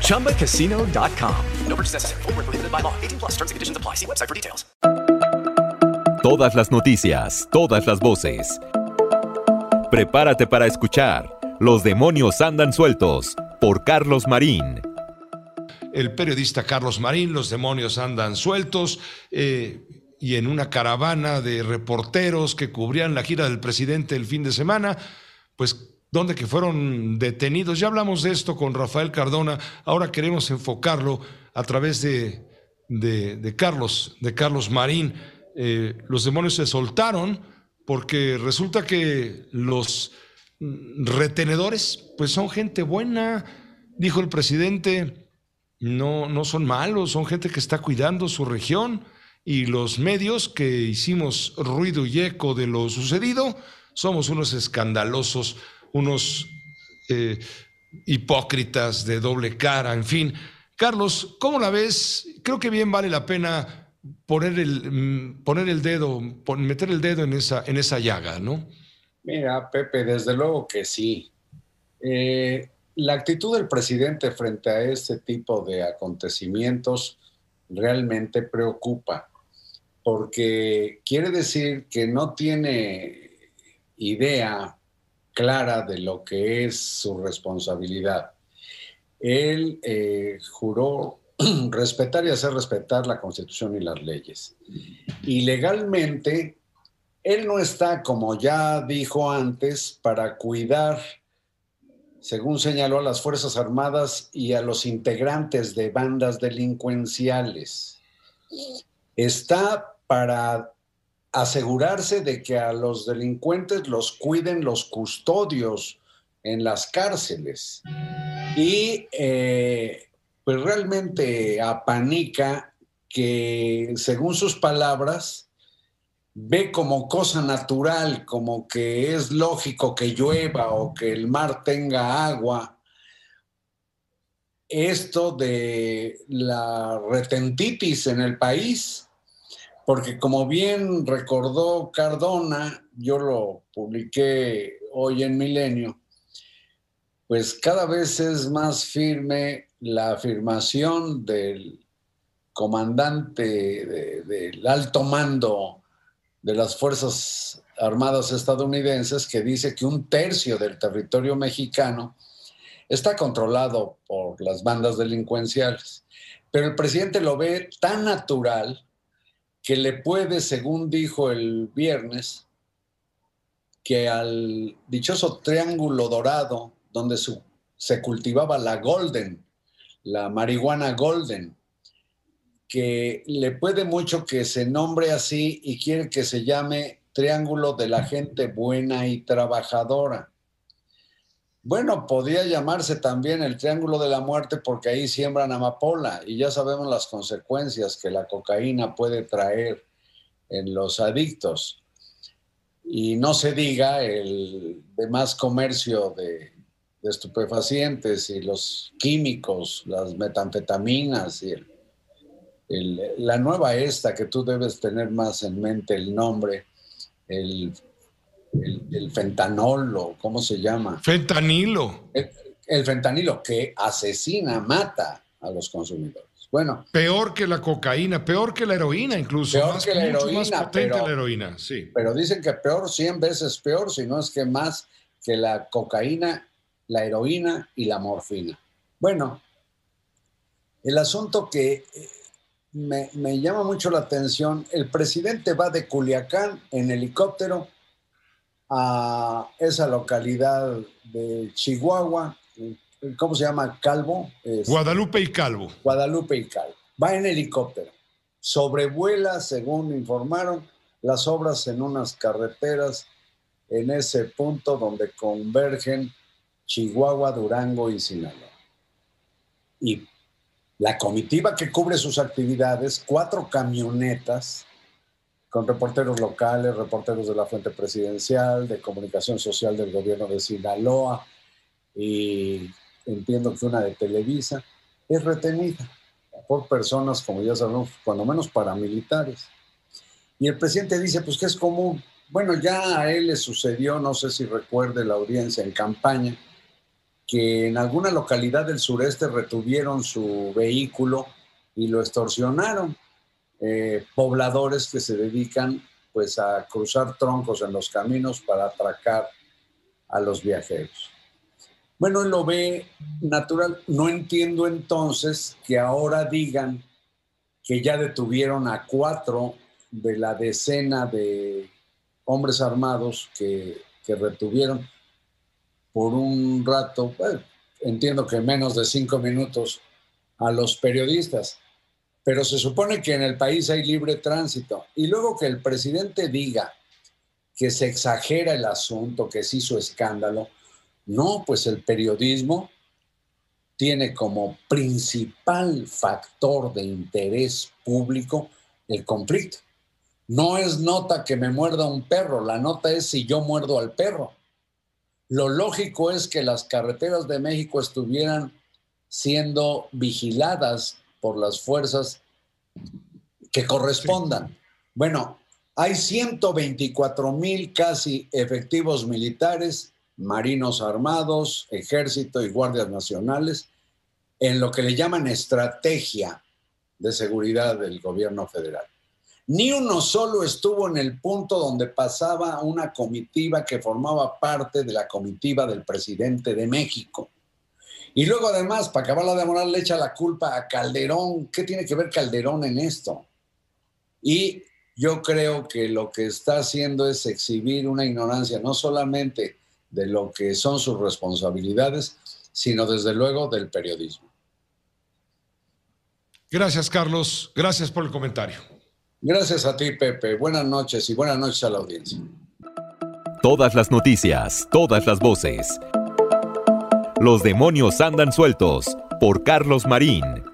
ChumbaCasino.com. No purchase necessary. Prohibited by law. 18 plus. Terms and conditions apply. See website for details. Todas las noticias, todas las voces. Prepárate para escuchar Los demonios andan sueltos por Carlos Marín. el periodista Carlos Marín, los demonios andan sueltos, eh, y en una caravana de reporteros que cubrían la gira del presidente el fin de semana, pues donde que fueron detenidos. Ya hablamos de esto con Rafael Cardona, ahora queremos enfocarlo a través de, de- Carlos, de Carlos Marín. Eh, los demonios se soltaron porque resulta que los retenedores, pues son gente buena, dijo el presidente, no, no son malos, son gente que está cuidando su región y los medios que hicimos ruido y eco de lo sucedido somos unos escandalosos, unos eh, hipócritas de doble cara, en fin. Carlos, ¿cómo la ves? Creo que bien vale la pena poner el, mm, poner el dedo, meter el dedo en esa, en esa llaga, ¿no? Mira, Pepe, desde luego que sí. Eh, la actitud del presidente frente a este tipo de acontecimientos realmente preocupa, porque quiere decir que no tiene idea clara de lo que es su responsabilidad. Él eh, juró respetar y hacer respetar la Constitución y las leyes. Y legalmente él no está, como ya dijo antes, para cuidar, según señaló, a las Fuerzas Armadas y a los integrantes de bandas delincuenciales. Está para asegurarse de que a los delincuentes los cuiden los custodios en las cárceles. Y eh, pues realmente apanica que, según sus palabras, ve como cosa natural, como que es lógico que llueva o que el mar tenga agua, esto de la retentitis en el país, porque como bien recordó Cardona, yo lo publiqué hoy en Milenio, pues cada vez es más firme la afirmación del comandante de- del alto mando de las Fuerzas Armadas estadounidenses que dice que un tercio del territorio mexicano está controlado por las bandas delincuenciales. Pero el presidente lo ve tan natural que le puede, según dijo el viernes, que al dichoso triángulo dorado donde se cultivaba la golden, la marihuana golden, que le puede mucho que se nombre así y quiere que se llame Triángulo de la gente buena y trabajadora. Bueno, podía llamarse también el Triángulo de la Muerte porque ahí siembran amapola y ya sabemos las consecuencias que la cocaína puede traer en los adictos. Y no se diga el demás comercio de, estupefacientes y los químicos, las metanfetaminas y la nueva esta que tú debes tener más en mente el nombre, el, el, el fentanol o cómo se llama. Fentanilo. El, el fentanilo que asesina, mata a los consumidores. Bueno, Peor que la cocaína, peor que la heroína incluso. Peor más, que la mucho más heroína, potente pero- la heroína, sí. pero dicen que peor, 100 veces peor, si no es que más que la cocaína, la heroína y la morfina. Bueno, el asunto que eh, me, me llama mucho la atención. El presidente va de Culiacán en helicóptero a esa localidad de Chihuahua, ¿cómo se llama? Calvo. Es- Guadalupe y Calvo. Guadalupe y Calvo. Va en helicóptero. Sobrevuela, según informaron, las obras en unas carreteras en ese punto donde convergen Chihuahua, Durango y Sinaloa. Y la comitiva que cubre sus actividades, cuatro camionetas con reporteros locales, reporteros de la Fuente Presidencial, de Comunicación Social del Gobierno de Sinaloa y entiendo que una de Televisa, es retenida por personas, como ya sabemos, cuando menos paramilitares. Y el presidente dice, pues que es común. Bueno, ya a él le sucedió, no sé si recuerde la audiencia en campaña, que en alguna localidad del sureste retuvieron su vehículo y lo extorsionaron. Eh, pobladores que se dedican pues a cruzar troncos en los caminos para atracar a los viajeros. Bueno, él lo ve natural. No entiendo entonces que ahora digan que ya detuvieron a cuatro de la decena de hombres armados que, retuvieron por un rato, entiendo que menos de cinco minutos, a los periodistas. Pero se supone que en el país hay libre tránsito. Y luego que el presidente diga que se exagera el asunto, que se hizo escándalo, no, pues el periodismo tiene como principal factor de interés público el conflicto. No es nota que me muerda un perro, la nota es si yo muerdo al perro. Lo lógico es que las carreteras de México estuvieran siendo vigiladas por las fuerzas que correspondan. Bueno, hay 124 mil casi efectivos militares, marinos armados, ejército y guardias nacionales en lo que le llaman estrategia de seguridad del gobierno federal. Ni uno solo estuvo en el punto donde pasaba una comitiva que formaba parte de la comitiva del presidente de México. Y luego además, para acabarla de moral, le echa la culpa a Calderón. ¿Qué tiene que ver Calderón en esto? Y yo creo que lo que está haciendo es exhibir una ignorancia no solamente de lo que son sus responsabilidades, sino desde luego del periodismo. Gracias, Carlos. Gracias por el comentario. Gracias a ti, Pepe. Buenas noches y buenas noches a la audiencia. Todas las noticias, todas las voces. Los demonios andan sueltos por Carlos Marín.